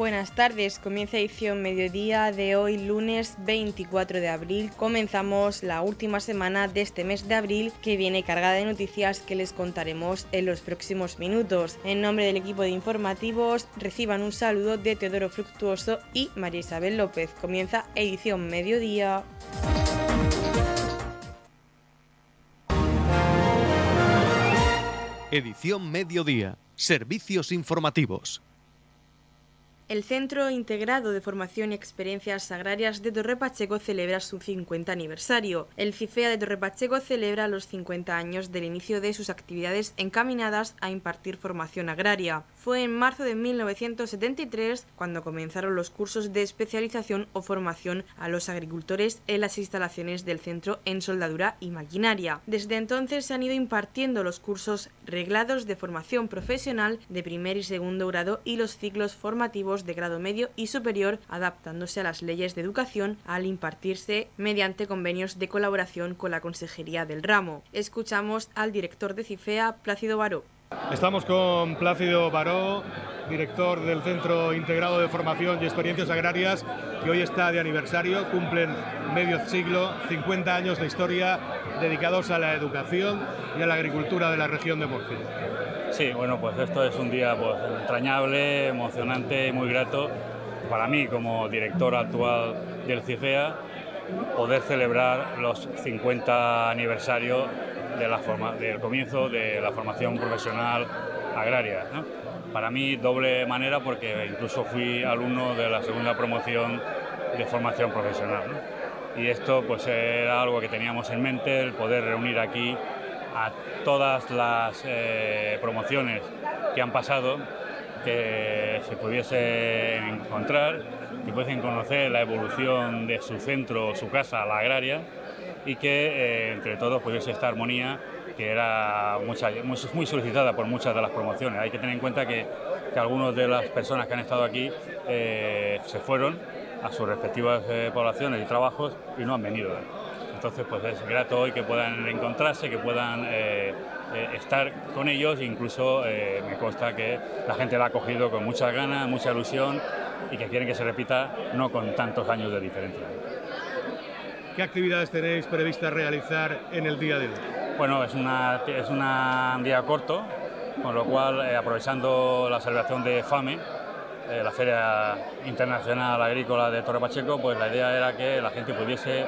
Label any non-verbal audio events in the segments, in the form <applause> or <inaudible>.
Buenas tardes, comienza edición mediodía de hoy lunes 24 de abril. Comenzamos la última semana de este mes de abril que viene cargada de noticias que les contaremos en los próximos minutos. En nombre del equipo de informativos reciban un saludo de Teodoro Fructuoso y María Isabel López. Comienza edición mediodía. Edición mediodía. Servicios informativos. El Centro Integrado de Formación y Experiencias Agrarias de Torre Pacheco celebra su 50 aniversario. El CIFEA de Torre Pacheco celebra los 50 años del inicio de sus actividades encaminadas a impartir formación agraria. Fue en marzo de 1973 cuando comenzaron los cursos de especialización o formación a los agricultores en las instalaciones del centro en soldadura y maquinaria. Desde entonces se han ido impartiendo los cursos reglados de formación profesional de primer y segundo grado y los ciclos formativos de grado medio y superior, adaptándose a las leyes de educación al impartirse mediante convenios de colaboración con la Consejería del Ramo. Escuchamos al director de CIFEA, Plácido Baró. Estamos con Plácido Baró, director del Centro Integrado de Formación y Experiencias Agrarias, que hoy está de aniversario, cumplen medio siglo, 50 años de historia dedicados a la educación y a la agricultura de la región de Murcia. Sí, bueno, pues esto es un día pues, entrañable, emocionante y muy grato para mí como director actual del CIFEA poder celebrar los 50 aniversarios de del comienzo de la formación profesional agraria. Para mí doble manera porque incluso fui alumno de la segunda promoción de formación profesional. Y esto pues era algo que teníamos en mente, el poder reunir aquí a todas las eh, promociones que han pasado, que se pudiesen encontrar, que pudiesen conocer la evolución de su centro, su casa, la agraria, y que eh, entre todos pudiese esta armonía que era muy, solicitada por muchas de las promociones. Hay que tener en cuenta que, que algunas de las personas que han estado aquí eh, se fueron a sus respectivas poblaciones y trabajos y no han venido. Entonces, pues es grato hoy que puedan encontrarse, que puedan eh, eh, estar con ellos, incluso eh, me consta que la gente la ha acogido con muchas ganas, mucha ilusión y que quieren que se repita, no con tantos años de diferencia. ¿Qué actividades tenéis previstas realizar en el día de hoy? Bueno, es, una, es un día corto, con lo cual, aprovechando la celebración de FAME, la Feria Internacional Agrícola de Torre Pacheco, pues la idea era que la gente pudiese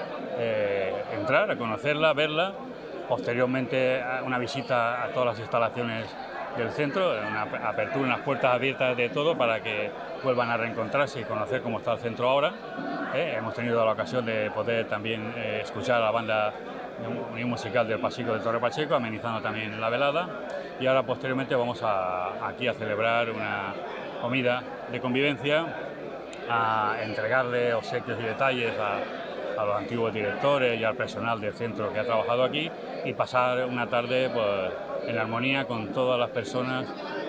entrar, a conocerla, verla, posteriormente una visita a todas las instalaciones del centro, una apertura, unas puertas abiertas de todo para que vuelvan a reencontrarse y conocer cómo está el centro ahora. ¿eh? hemos tenido la ocasión de poder también eh, escuchar a la banda Unión Musical del Pasico de Torre Pacheco, amenizando también la velada. Y ahora posteriormente vamos a, aquí a celebrar una comida de convivencia, a entregarle obsequios y detalles a, a los antiguos directores y al personal del centro que ha trabajado aquí y pasar una tarde pues, en armonía con todas las personas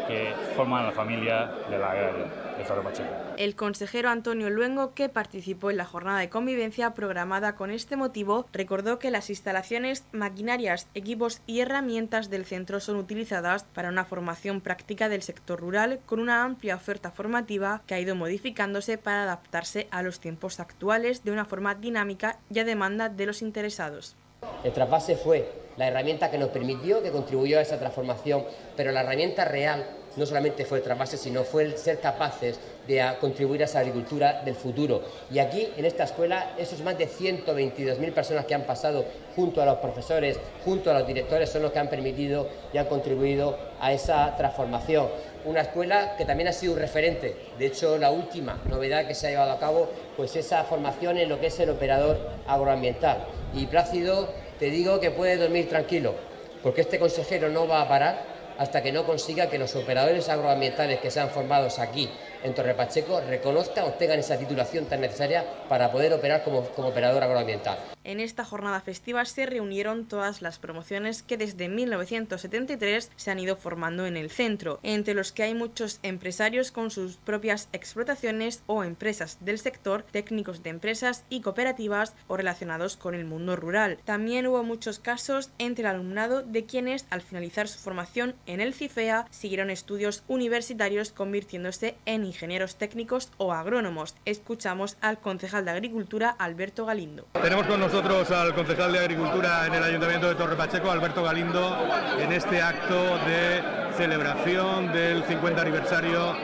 que forman la familia de la agraria. El consejero Antonio Luengo, que participó en la jornada de convivencia programada con este motivo, recordó que las instalaciones, maquinarias, equipos y herramientas del centro son utilizadas para una formación práctica del sector rural con una amplia oferta formativa que ha ido modificándose para adaptarse a los tiempos actuales de una forma dinámica y a demanda de los interesados. El traspase fue la herramienta que nos permitió, que contribuyó a esa transformación, pero la herramienta real no solamente fue el trasvase, sino fue el ser capaces de contribuir a esa agricultura del futuro. Y aquí, en esta escuela, esos más de 122.000 personas que han pasado junto a los profesores, junto a los directores, son los que han permitido y han contribuido a esa transformación. Una escuela que también ha sido un referente. De hecho, la última novedad que se ha llevado a cabo, pues esa formación en lo que es el operador agroambiental. Y Plácido, te digo que puedes dormir tranquilo, porque este consejero no va a parar hasta que no consiga que los operadores agroambientales que sean formados aquí en Torre Pacheco reconozcan o tengan esa titulación tan necesaria para poder operar como, como, operador agroambiental. En esta jornada festiva se reunieron todas las promociones que desde 1973 se han ido formando en el centro, entre los que hay muchos empresarios con sus propias explotaciones o empresas del sector, técnicos de empresas y cooperativas o relacionados con el mundo rural. También hubo muchos casos entre el alumnado de quienes al finalizar su formación en el CIFEA siguieron estudios universitarios convirtiéndose en ingenieros técnicos o agrónomos. Escuchamos al concejal de Agricultura, Alberto Galindo. Tenemos al concejal de Agricultura en el Ayuntamiento de Torre Pacheco, Alberto Galindo, en este acto de celebración del 50 aniversario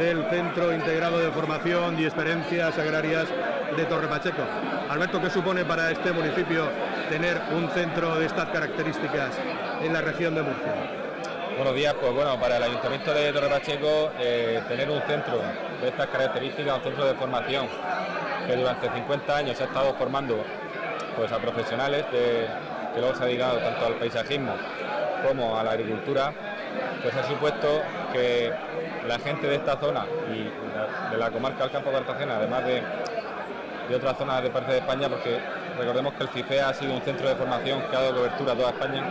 del Centro Integrado de Formación y Experiencias Agrarias de Torre Pacheco. Alberto, ¿qué supone para este municipio tener un centro de estas características en la región de Murcia? Buenos días, pues bueno, para el Ayuntamiento de Torre Pacheco eh, tener un centro de estas características, un centro de formación que durante 50 años se ha estado formando pues, a profesionales que luego se ha dedicado tanto al paisajismo como a la agricultura, pues ha supuesto que la gente de esta zona y de la comarca del Campo de Cartagena, además de, de otras zonas de parte de España, porque recordemos que el CIFEA ha sido un centro de formación que ha dado cobertura a toda España,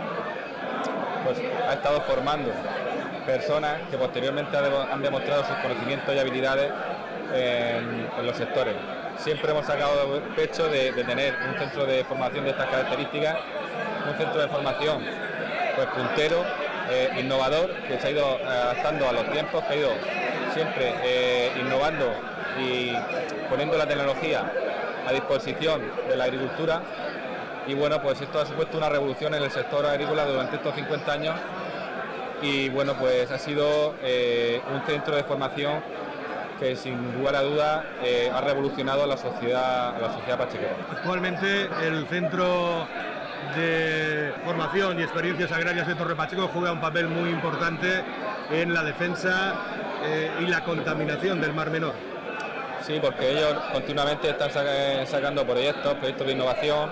pues ha estado formando personas que posteriormente han demostrado sus conocimientos y habilidades en, los sectores. Siempre hemos sacado pecho de, tener un centro de formación de estas características, un centro de formación pues puntero, eh, innovador, que se ha ido adaptando a los tiempos, que ha ido siempre eh, innovando y poniendo la tecnología a disposición de la agricultura. Y bueno, pues esto ha supuesto una revolución en el sector agrícola durante estos 50 años y bueno, pues ha sido eh, un centro de formación que sin lugar a duda eh, ha revolucionado la sociedad, la sociedad pachequera. Actualmente el centro de formación y experiencias agrarias de Torre Pacheco juega un papel muy importante en la defensa eh, y la contaminación del Mar Menor. Sí, porque ellos continuamente están sacando proyectos, proyectos de innovación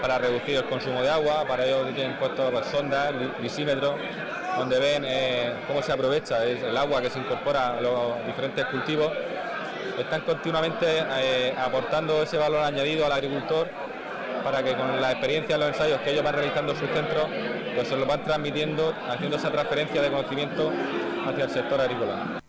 para reducir el consumo de agua, para ello tienen puestos pues, sondas, lisímetros, donde ven eh, cómo se aprovecha el agua que se incorpora a los diferentes cultivos. Están continuamente eh, aportando ese valor añadido al agricultor para que con la experiencia, los ensayos que ellos van realizando en sus centros, pues se los van transmitiendo, haciendo esa transferencia de conocimiento hacia el sector agrícola.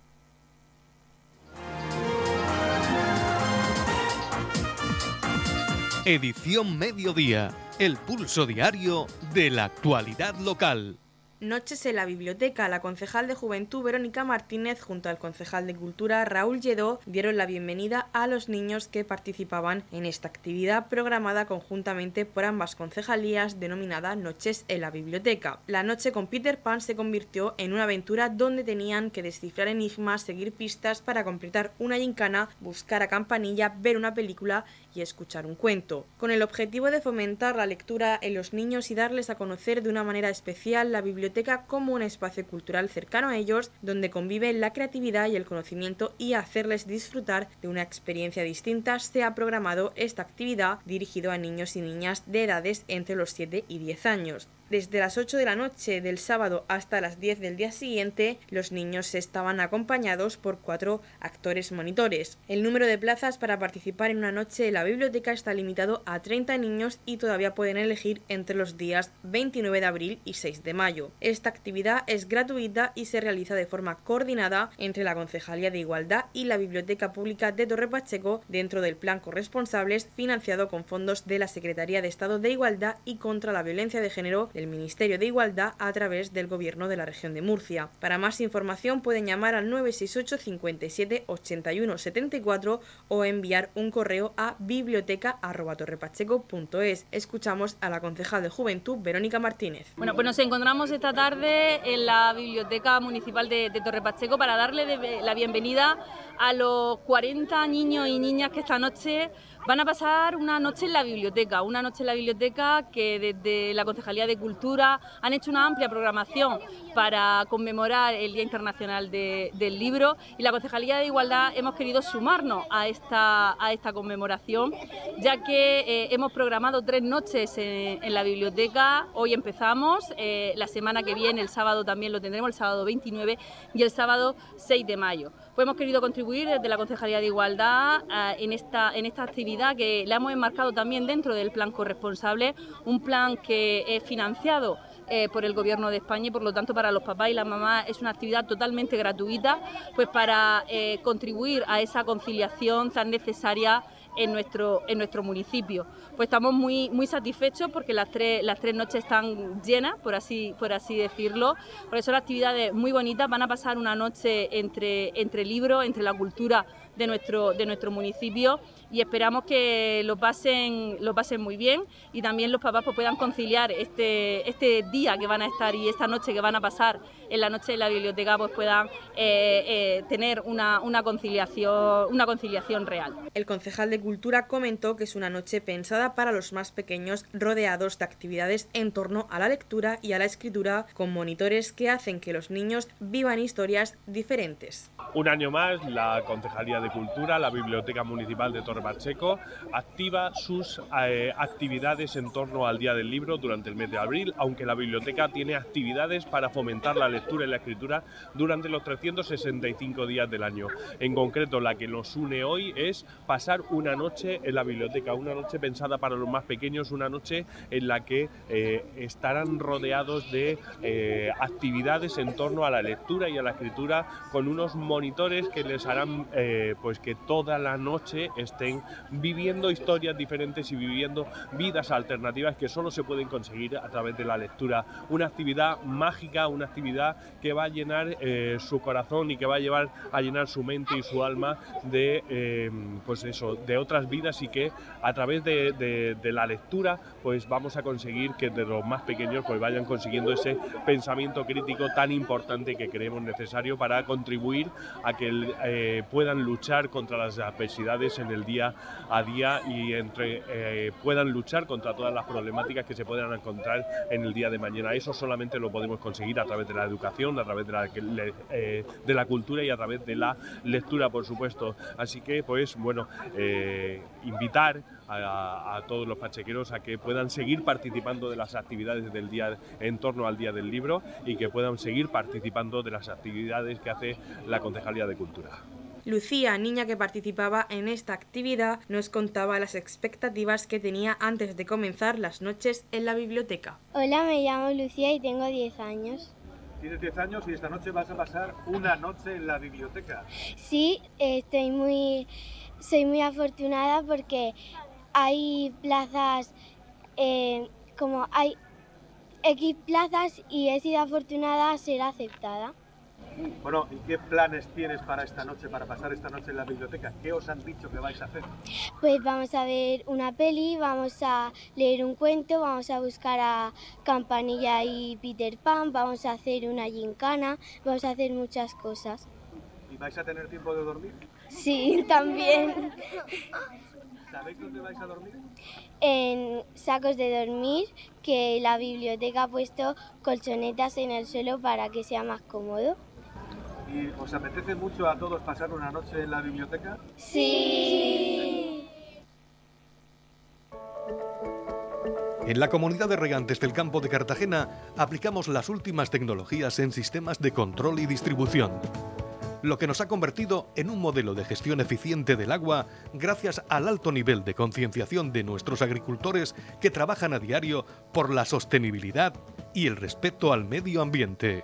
Edición Mediodía, el pulso diario de la actualidad local. Noches en la biblioteca, la concejal de Juventud Verónica Martínez junto al concejal de Cultura Raúl Lledó dieron la bienvenida a los niños que participaban en esta actividad programada conjuntamente por ambas concejalías denominada Noches en la biblioteca. La noche con Peter Pan se convirtió en una aventura donde tenían que descifrar enigmas, seguir pistas para completar una gincana, buscar a campanilla, ver una película y escuchar un cuento, con el objetivo de fomentar la lectura en los niños y darles a conocer de una manera especial la biblioteca como un espacio cultural cercano a ellos, donde conviven la creatividad y el conocimiento y hacerles disfrutar de una experiencia distinta, se ha programado esta actividad dirigido a niños y niñas de edades entre los 7 y 10 años. Desde las 8 de la noche del sábado hasta las 10 del día siguiente, los niños estaban acompañados por cuatro actores monitores. El número de plazas para participar en una noche en la biblioteca está limitado a 30 niños y todavía pueden elegir entre los días 29 de abril y 6 de mayo. Esta actividad es gratuita y se realiza de forma coordinada entre la Concejalía de Igualdad y la Biblioteca Pública de Torre Pacheco dentro del Plan Corresponsables financiado con fondos de la Secretaría de Estado de Igualdad y contra la Violencia de Género del Ministerio de Igualdad a través del Gobierno de la región de Murcia. Para más información pueden llamar al 968 57 81 74 o enviar un correo a biblioteca.torrepacheco.es. Escuchamos a la concejal de Juventud, Verónica Martínez. Bueno, pues nos encontramos esta tarde en la Biblioteca Municipal de, de Torre Pacheco para darle la bienvenida a los 40 niños y niñas que esta noche Van a pasar una noche en la biblioteca, una noche en la biblioteca que desde la Concejalía de Cultura han hecho una amplia programación para conmemorar el Día Internacional del Libro y la Concejalía de Igualdad hemos querido sumarnos a esta, a esta conmemoración, ya que eh, hemos programado tres noches en, la biblioteca. Hoy empezamos, eh, la semana que viene, el sábado también lo tendremos, el sábado 29 y el sábado 6 de mayo. Pues hemos querido contribuir desde la Concejalía de Igualdad eh, en, esta, en esta actividad que la hemos enmarcado también dentro del plan corresponsable, un plan que es financiado eh, por el Gobierno de España y por lo tanto para los papás y las mamás es una actividad totalmente gratuita pues para eh, contribuir a esa conciliación tan necesaria en nuestro, en nuestro municipio. Pues estamos muy, muy satisfechos porque las tres, las tres noches están llenas, por así, por así decirlo, porque son actividades muy bonitas, van a pasar una noche entre, entre libros, entre la cultura de nuestro, de nuestro municipio y esperamos que lo pasen, lo pasen muy bien y también los papás pues, puedan conciliar este, este día que van a estar y esta noche que van a pasar en la noche de la biblioteca pues puedan eh, eh, tener una, una, conciliación, una conciliación real. El concejal de Cultura comentó que es una noche pensada para los más pequeños rodeados de actividades en torno a la lectura y a la escritura con monitores que hacen que los niños vivan historias diferentes. Un año más, la Concejalía de Cultura, la Biblioteca Municipal de Torre Pacheco, activa sus eh, actividades en torno al Día del Libro durante el mes de abril, aunque la biblioteca tiene actividades para fomentar la lectura y la escritura durante los 365 días del año. En concreto, la que nos une hoy es pasar una noche en la biblioteca, una noche pensada para los más pequeños, una noche en la que eh, estarán rodeados de eh, actividades en torno a la lectura y a la escritura con unos monitores que les harán pues que toda la noche estén viviendo historias diferentes y viviendo vidas alternativas que solo se pueden conseguir a través de la lectura. Una actividad mágica, una actividad que va a llenar eh, su corazón y que va a llevar a llenar su mente y su alma de eh, pues eso, de otras vidas y que a través de, la lectura pues vamos a conseguir que de los más pequeños pues vayan consiguiendo ese pensamiento crítico tan importante que creemos necesario para contribuir a que eh, puedan luchar contra las adversidades en el día a día y entre, eh, puedan luchar contra todas las problemáticas que se puedan encontrar en el día de mañana. Eso solamente lo podemos conseguir a través de la educación, a través de la, eh, cultura y a través de la lectura, por supuesto. Así que, pues, bueno, invitar a, todos los pachequeros a que puedan seguir participando de las actividades del día en torno al Día del Libro y que puedan seguir participando de las actividades que hace la Concejalía de Cultura. Lucía, niña que participaba en esta actividad, nos contaba las expectativas que tenía antes de comenzar las noches en la biblioteca. Hola, me llamo Lucía y tengo 10 años. Tienes 10 años y esta noche vas a pasar una noche en la biblioteca. Sí, estoy muy, soy muy afortunada porque hay plazas, eh, como hay X plazas y he sido afortunada a ser aceptada. Bueno, ¿y qué planes tienes para esta noche, para pasar esta noche en la biblioteca? ¿Qué os han dicho que vais a hacer? Pues vamos a ver una peli, vamos a leer un cuento, vamos a buscar a Campanilla y Peter Pan, vamos a hacer una gincana, vamos a hacer muchas cosas. ¿Y vais a tener tiempo de dormir? Sí, <laughs> también. ¿Sabéis dónde vais a dormir? En sacos de dormir, que la biblioteca ha puesto colchonetas en el suelo para que sea más cómodo. ¿Y os apetece mucho a todos pasar una noche en la biblioteca? Sí. En la comunidad de regantes del campo de Cartagena aplicamos las últimas tecnologías en sistemas de control y distribución lo que nos ha convertido en un modelo de gestión eficiente del agua gracias al alto nivel de concienciación de nuestros agricultores que trabajan a diario por la sostenibilidad y el respeto al medio ambiente.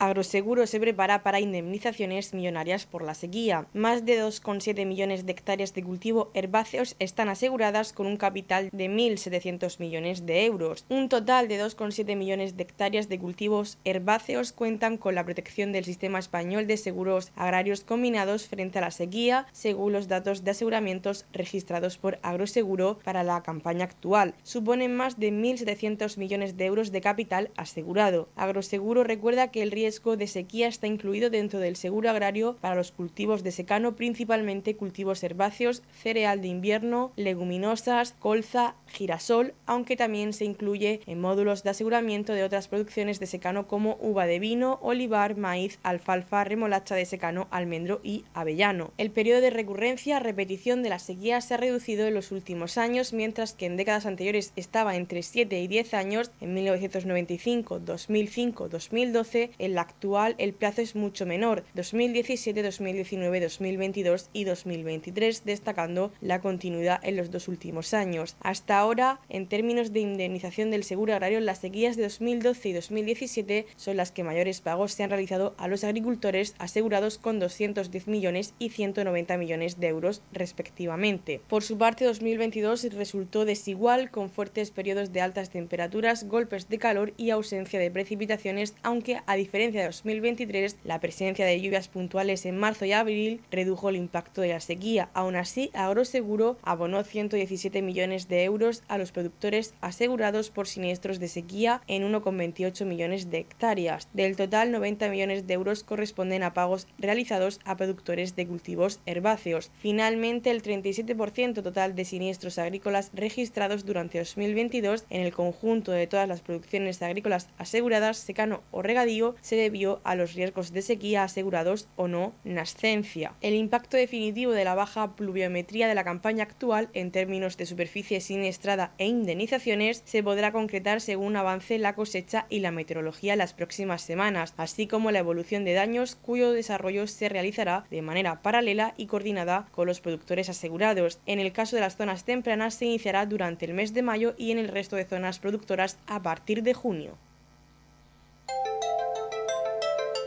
Agroseguro se prepara para indemnizaciones millonarias por la sequía. Más de 2,7 millones de hectáreas de cultivo herbáceos están aseguradas con un capital de 1.700 millones de euros. Un total de 2,7 millones de hectáreas de cultivos herbáceos cuentan con la protección del sistema español de seguros agrarios combinados frente a la sequía, según los datos de aseguramientos registrados por Agroseguro para la campaña actual. Suponen más de 1.700 millones de euros de capital asegurado. Agroseguro recuerda que el riesgo de sequía está incluido dentro del seguro agrario para los cultivos de secano, principalmente cultivos herbáceos, cereal de invierno, leguminosas, colza, girasol, aunque también se incluye en módulos de aseguramiento de otras producciones de secano como uva de vino, olivar, maíz, alfalfa, remolacha de secano, almendro y avellano. El periodo de recurrencia, repetición de la sequía se ha reducido en los últimos años, mientras que en décadas anteriores estaba entre 7 y 10 años, en 1995, 2005, 2012, en actual el plazo es mucho menor, 2017, 2019, 2022 y 2023, destacando la continuidad en los dos últimos años. Hasta ahora, en términos de indemnización del seguro agrario, las sequías de 2012 y 2017 son las que mayores pagos se han realizado a los agricultores asegurados con 210 millones y 190 millones de euros respectivamente. Por su parte, 2022 resultó desigual con fuertes periodos de altas temperaturas, golpes de calor y ausencia de precipitaciones, aunque a diferencia de 2023, la presencia de lluvias puntuales en marzo y abril redujo el impacto de la sequía. Aún así, Agroseguro abonó 117 millones de euros a los productores asegurados por siniestros de sequía en 1,28 millones de hectáreas. Del total, 90 millones de euros corresponden a pagos realizados a productores de cultivos herbáceos. Finalmente, el 37% total de siniestros agrícolas registrados durante 2022 en el conjunto de todas las producciones agrícolas aseguradas, secano o regadío, se debió a los riesgos de sequía asegurados o no nascencia. El impacto definitivo de la baja pluviometría de la campaña actual en términos de superficie siniestrada e indemnizaciones se podrá concretar según avance la cosecha y la meteorología en las próximas semanas, así como la evolución de daños cuyo desarrollo se realizará de manera paralela y coordinada con los productores asegurados. En el caso de las zonas tempranas se iniciará durante el mes de mayo y en el resto de zonas productoras a partir de junio.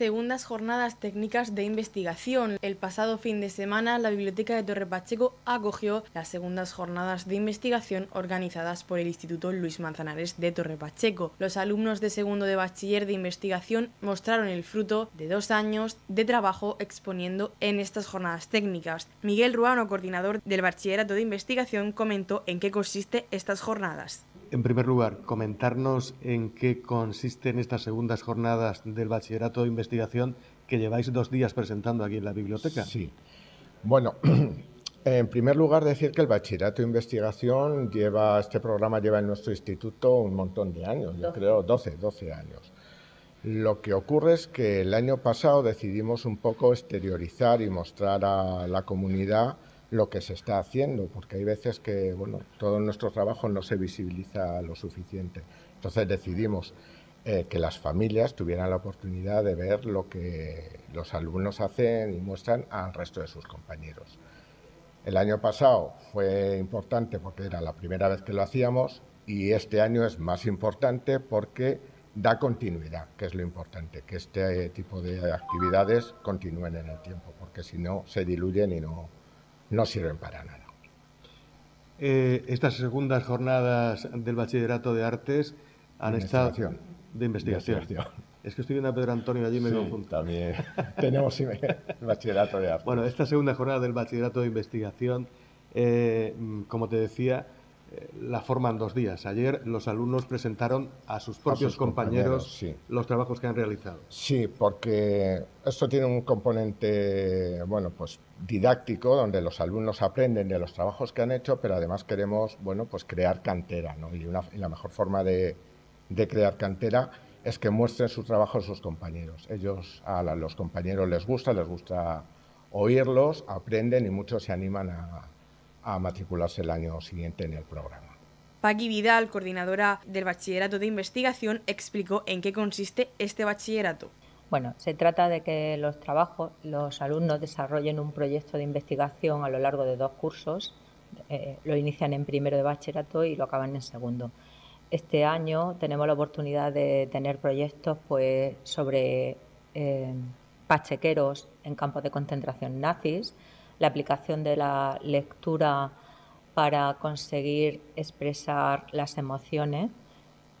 segundas jornadas técnicas de investigación. El pasado fin de semana, la Biblioteca de Torre Pacheco acogió las segundas jornadas de investigación organizadas por el Instituto Luis Manzanares de Torre Pacheco. Los alumnos de segundo de bachiller de investigación mostraron el fruto de dos años de trabajo exponiendo en estas jornadas técnicas. Miguel Ruano, coordinador del Bachillerato de Investigación, comentó en qué consiste estas jornadas. En primer lugar, comentarnos en qué consisten estas segundas jornadas del bachillerato de investigación que lleváis dos días presentando aquí en la biblioteca. Sí. Bueno, <clears throat> en primer lugar decir que el bachillerato de investigación lleva, este programa lleva en nuestro instituto un montón de años, yo creo 12, 12 años. Lo que ocurre es que el año pasado decidimos un poco exteriorizar y mostrar a la comunidad lo que se está haciendo, porque hay veces que bueno, todo nuestro trabajo no se visibiliza lo suficiente. Entonces decidimos eh, que las familias tuvieran la oportunidad de ver lo que los alumnos hacen y muestran al resto de sus compañeros. El año pasado fue importante porque era la primera vez que lo hacíamos y este año es más importante porque da continuidad, que es lo importante, que este tipo de actividades continúen en el tiempo, porque si no se diluyen y no, no sirven para nada. Eh, estas segundas jornadas del bachillerato de artes han estado de investigación. Es que estoy viendo a Pedro Antonio allí me sí. También <laughs> tenemos el bachillerato de artes. Bueno, esta segunda jornada del bachillerato de investigación, eh, como te decía, la forman dos días. Ayer los alumnos presentaron a sus propios compañeros, los trabajos que han realizado. Sí, porque esto tiene un componente, bueno, pues didáctico, donde los alumnos aprenden de los trabajos que han hecho, pero además queremos, bueno, pues crear cantera, ¿no? Y, la mejor forma de, de, crear cantera es que muestren su trabajo a sus compañeros. Ellos, a los compañeros les gusta, les gusta oírlos, aprenden y muchos se animan a, a matricularse el año siguiente en el programa. Paqui Vidal, coordinadora del Bachillerato de Investigación, explicó en qué consiste este bachillerato. Bueno, se trata de que los trabajos, los alumnos desarrollen un proyecto de investigación a lo largo de dos cursos. Eh, lo inician en primero de bachillerato y lo acaban en segundo. Este año tenemos la oportunidad de tener proyectos pues, sobre eh, pachequeros en campos de concentración nazis, la aplicación de la lectura para conseguir expresar las emociones.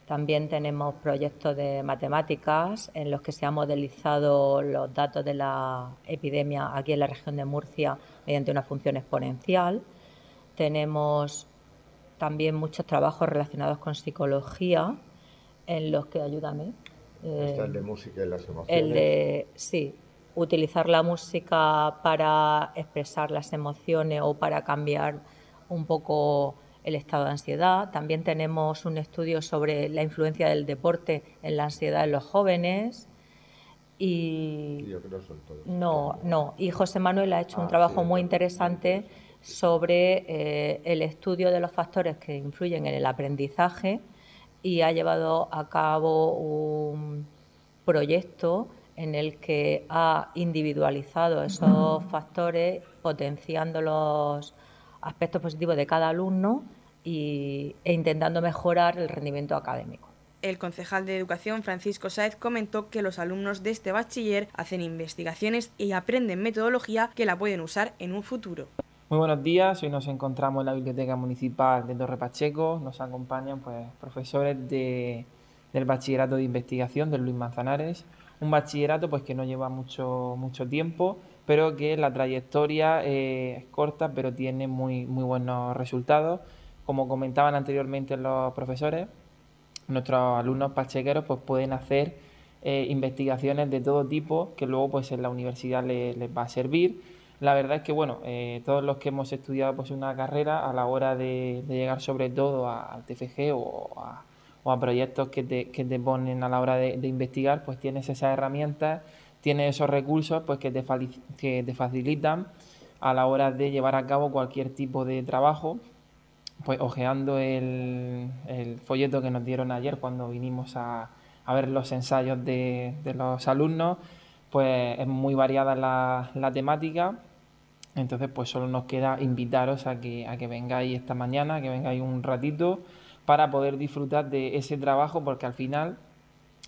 También tenemos proyectos de matemáticas en los que se han modelizado los datos de la epidemia aquí en la región de Murcia mediante una función exponencial. Tenemos también muchos trabajos relacionados con psicología en los que, ayúdame. el de música y las emociones. El de, sí, utilizar la música para expresar las emociones o para cambiar un poco el estado de ansiedad. También tenemos un estudio sobre la influencia del deporte en la ansiedad en los jóvenes. Y Yo creo que son todos. no, no. Y José Manuel ha hecho un Ah, trabajo sí, muy interesante sobre eh, el estudio de los factores que influyen en el aprendizaje y ha llevado a cabo un proyecto en el que ha individualizado esos factores, potenciando los aspectos positivos de cada alumno y, e intentando mejorar el rendimiento académico. El concejal de Educación, Francisco Sáez, comentó que los alumnos de este bachiller hacen investigaciones y aprenden metodología que la pueden usar en un futuro. Muy buenos días, hoy nos encontramos en la Biblioteca Municipal de Torre Pacheco. Nos acompañan pues, profesores de- del Bachillerato de Investigación de Luis Manzanares. Un bachillerato pues, que no lleva mucho, mucho tiempo, pero que la trayectoria eh, es corta, pero tiene muy, muy buenos resultados. Como comentaban anteriormente los profesores, nuestros alumnos pachequeros pues, pueden hacer eh, investigaciones de todo tipo que luego pues, en la universidad le- les va a servir. La verdad es que bueno, eh, todos los que hemos estudiado pues, una carrera a la hora de, de llegar sobre todo al TFG o a, o a proyectos que te, que te ponen a la hora de, de investigar, pues tienes esas herramientas, tienes esos recursos pues, que, te, que te facilitan a la hora de llevar a cabo cualquier tipo de trabajo pues ojeando el, el folleto que nos dieron ayer cuando vinimos a, a ver los ensayos de, de los alumnos, pues es muy variada la, la temática. Entonces, pues solo nos queda invitaros a que, a que vengáis esta mañana, que vengáis un ratito para poder disfrutar de ese trabajo, porque al final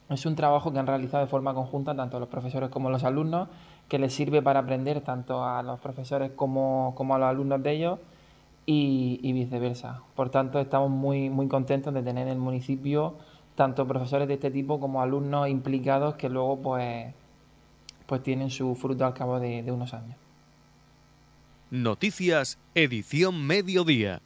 es un trabajo que han realizado de forma conjunta tanto los profesores como los alumnos, que les sirve para aprender tanto a los profesores como, como a los alumnos de ellos y, y viceversa. Por tanto, estamos muy, muy contentos de tener en el municipio tanto profesores de este tipo como alumnos implicados que luego pues, pues tienen su fruto al cabo de, de unos años. Noticias, edición mediodía.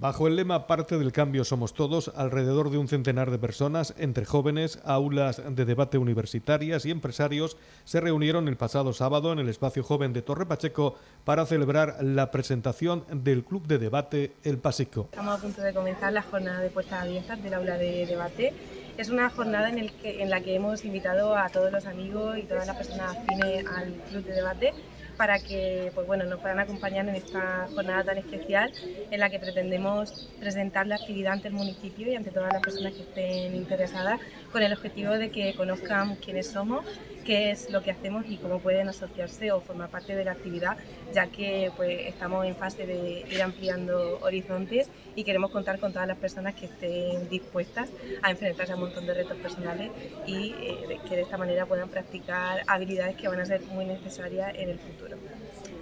Bajo el lema Parte del cambio somos todos, alrededor de un centenar de personas, entre jóvenes, aulas de debate universitarias y empresarios, se reunieron el pasado sábado en el espacio joven de Torre Pacheco para celebrar la presentación del Club de Debate El Pasico. Estamos a punto de comenzar la jornada de puertas abiertas del aula de debate. Es una jornada en, el que- en la que hemos invitado a todos los amigos y todas las personas afines al club de debate para que pues bueno, nos puedan acompañar en esta jornada tan especial en la que pretendemos presentar la actividad ante el municipio y ante todas las personas que estén interesadas con el objetivo de que conozcan quiénes somos, qué es lo que hacemos y cómo pueden asociarse o formar parte de la actividad, ya que pues, estamos en fase de ir ampliando horizontes y queremos contar con todas las personas que estén dispuestas a enfrentarse a un montón de retos personales y eh, que de esta manera puedan practicar habilidades que van a ser muy necesarias en el futuro.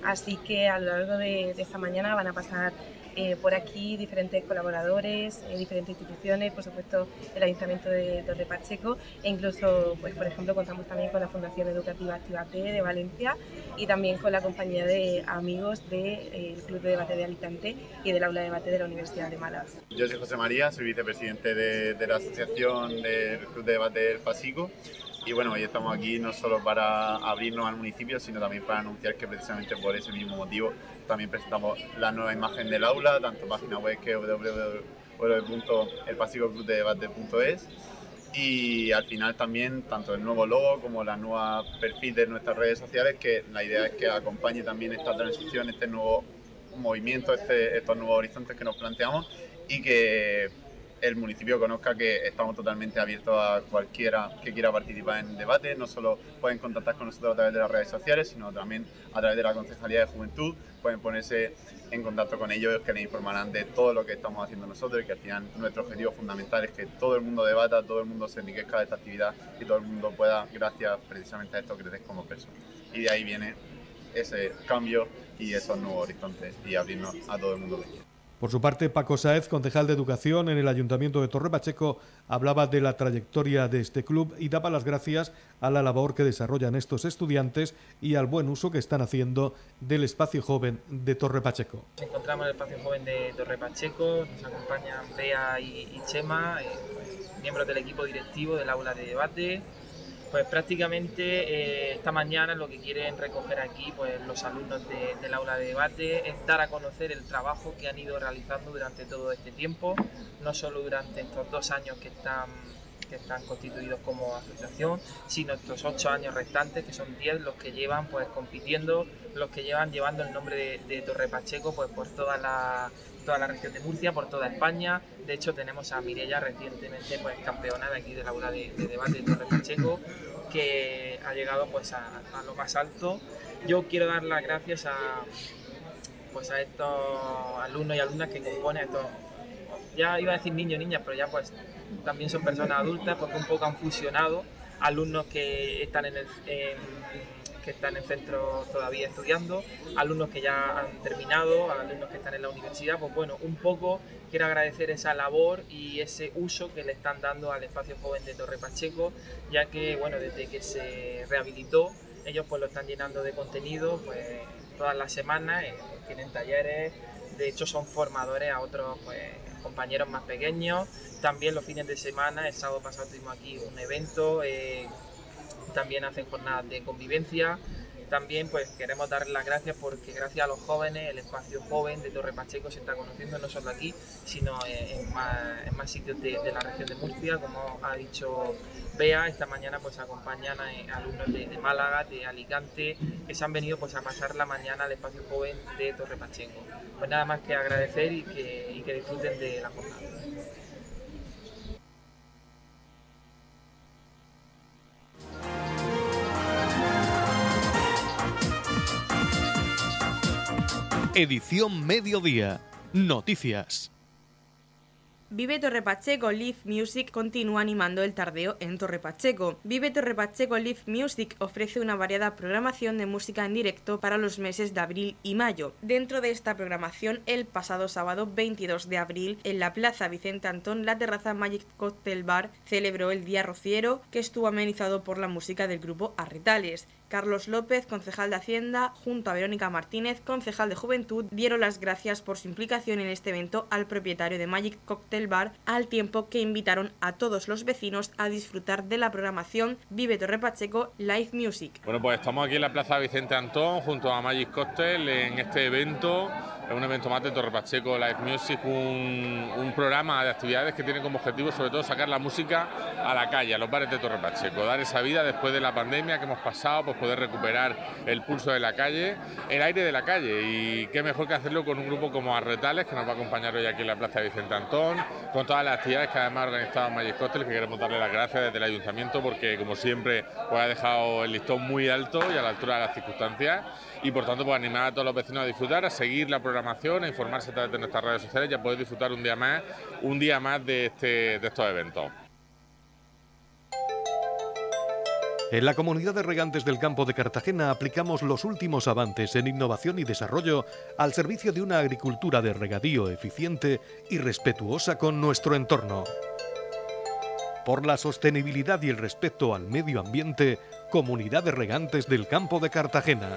Así que a lo largo de esta mañana van a pasar eh, por aquí diferentes colaboradores, eh, diferentes instituciones, por supuesto el Ayuntamiento de Torre Pacheco e incluso, pues, por ejemplo, contamos también con la Fundación Educativa Activate de Valencia y también con la compañía de amigos del Club de Debate de Alicante y del Aula de Debate de la Universidad de Málaga. Yo soy José María, soy vicepresidente de, de la asociación del Club de Debate del Pasico. Y bueno, hoy estamos aquí no solo para abrirnos al municipio, sino también para anunciar que precisamente por ese mismo motivo también presentamos la nueva imagen del aula, tanto página web que www.elpasicoclubdedebate.es y al final también tanto el nuevo logo como la nueva perfil de nuestras redes sociales, que la idea es que acompañe también esta transición, este nuevo movimiento, este- estos nuevos horizontes que nos planteamos y que el municipio conozca que estamos totalmente abiertos a cualquiera que quiera participar en debate. No solo pueden contactar con nosotros a través de las redes sociales, sino también a través de la Concejalía de Juventud. Pueden ponerse en contacto con ellos que les informarán de todo lo que estamos haciendo nosotros y que al nuestro objetivo fundamental es que todo el mundo debata, todo el mundo se enriquezca de esta actividad y todo el mundo pueda, gracias precisamente a esto, crecer como persona. Y de ahí viene ese cambio y esos nuevos horizontes y abrirnos a todo el mundo. Por su parte, Paco Sáez, concejal de Educación en el Ayuntamiento de Torre Pacheco, hablaba de la trayectoria de este club y daba las gracias a la labor que desarrollan estos estudiantes y al buen uso que están haciendo del espacio joven de Torre Pacheco. Nos encontramos en el espacio joven de Torre Pacheco, nos acompañan Bea y Chema, eh, pues, miembros del equipo directivo del aula de debate, Pues prácticamente eh, esta mañana lo que quieren recoger aquí pues, los alumnos del aula de debate es dar a conocer el trabajo que han ido realizando durante todo este tiempo, no solo durante estos dos años que están que están constituidos como asociación, sino estos ocho años restantes, que son diez los que llevan pues compitiendo, los que llevan llevando el nombre de, Torre Pacheco pues por toda la, toda la región de Murcia, por toda España. De hecho tenemos a Mirella recientemente pues campeona de aquí de la aula de, debate de Torre Pacheco, que ha llegado pues a, lo más alto. Yo quiero dar las gracias a pues a estos alumnos y alumnas que componen estos ya iba a decir niños y niñas, pero ya pues también son personas adultas porque un poco han fusionado alumnos que están en el que están en centro todavía estudiando, alumnos que ya han terminado, alumnos que están en la universidad, pues bueno, un poco quiero agradecer esa labor y ese uso que le están dando al espacio joven de Torre Pacheco, ya que bueno, desde que se rehabilitó, ellos pues lo están llenando de contenido pues todas las semanas, eh, tienen talleres, de hecho son formadores a otros pues compañeros más pequeños. También los fines de semana, el sábado pasado tuvimos aquí un evento, eh, también hacen jornadas de convivencia. También pues queremos dar las gracias porque gracias a los jóvenes el espacio joven de Torre Pacheco se está conociendo no solo aquí, sino en más, sitios de, la región de Murcia, como ha dicho Bea, esta mañana pues acompañan a alumnos de, Málaga, de Alicante, que se han venido pues a pasar la mañana al espacio joven de Torre Pacheco. Pues nada más que agradecer y que, y que disfruten de la jornada. Edición Mediodía. Noticias. Vive Torre Pacheco Live Music continúa animando el tardeo en Torre Pacheco. Vive Torre Pacheco Live Music ofrece una variada programación de música en directo para los meses de abril y mayo. Dentro de esta programación, el pasado sábado 22 de abril, en la Plaza Vicente Antón, la terraza Magic Cocktail Bar celebró el Día Rociero, que estuvo amenizado por la música del grupo Arretales. Carlos López, concejal de Hacienda, junto a Verónica Martínez, concejal de Juventud, dieron las gracias por su implicación en este evento al propietario de Magic Cocktail Bar, al tiempo que invitaron a todos los vecinos a disfrutar de la programación Vive Torre Pacheco Live Music. Bueno, pues estamos aquí en la Plaza Vicente Antón, junto a Magic Cocktail, en este evento es un evento más de Torre Pacheco Live Music, un, programa de actividades que tiene como objetivo sobre todo sacar la música a la calle, a los bares de Torre Pacheco, dar esa vida después de la pandemia que hemos pasado, pues poder recuperar el pulso de la calle, el aire de la calle. Y qué mejor que hacerlo con un grupo como Arretales que nos va a acompañar hoy aquí en la Plaza de Vicente Antón, con todas las actividades que además ha organizado Magic Cocktail, que queremos darle las gracias desde el ayuntamiento porque como siempre pues ha dejado el listón muy alto y a la altura de las circunstancias y por tanto pues animar a todos los vecinos a disfrutar, a seguir la programación, a informarse a través de nuestras redes sociales y a poder disfrutar un día más, un día más de, este, de estos eventos. En la comunidad de regantes del campo de Cartagena aplicamos los últimos avances en innovación y desarrollo al servicio de una agricultura de regadío eficiente y respetuosa con nuestro entorno. Por la sostenibilidad y el respeto al medio ambiente, Comunidad de Regantes del Campo de Cartagena.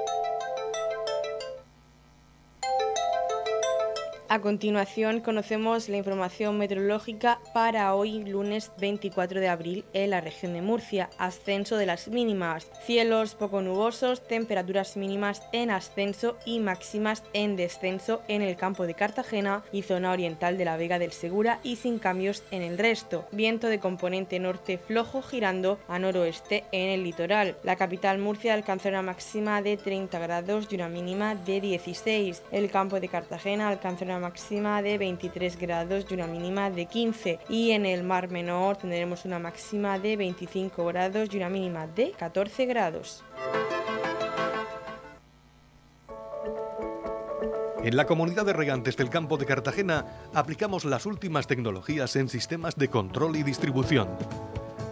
A continuación conocemos la información meteorológica para hoy lunes 24 de abril en la región de Murcia. Ascenso de las mínimas, cielos poco nubosos, temperaturas mínimas en ascenso y máximas en descenso en el campo de Cartagena y zona oriental de la Vega del Segura y sin cambios en el resto. Viento de componente norte flojo girando a noroeste en el litoral. La capital Murcia alcanzó una máxima de 30 grados y una mínima de 16. El campo de Cartagena alcanzó una máxima de 23 grados y una mínima de 15 y en el Mar Menor tendremos una máxima de 25 grados y una mínima de 14 grados. En la comunidad de regantes del campo de Cartagena aplicamos las últimas tecnologías en sistemas de control y distribución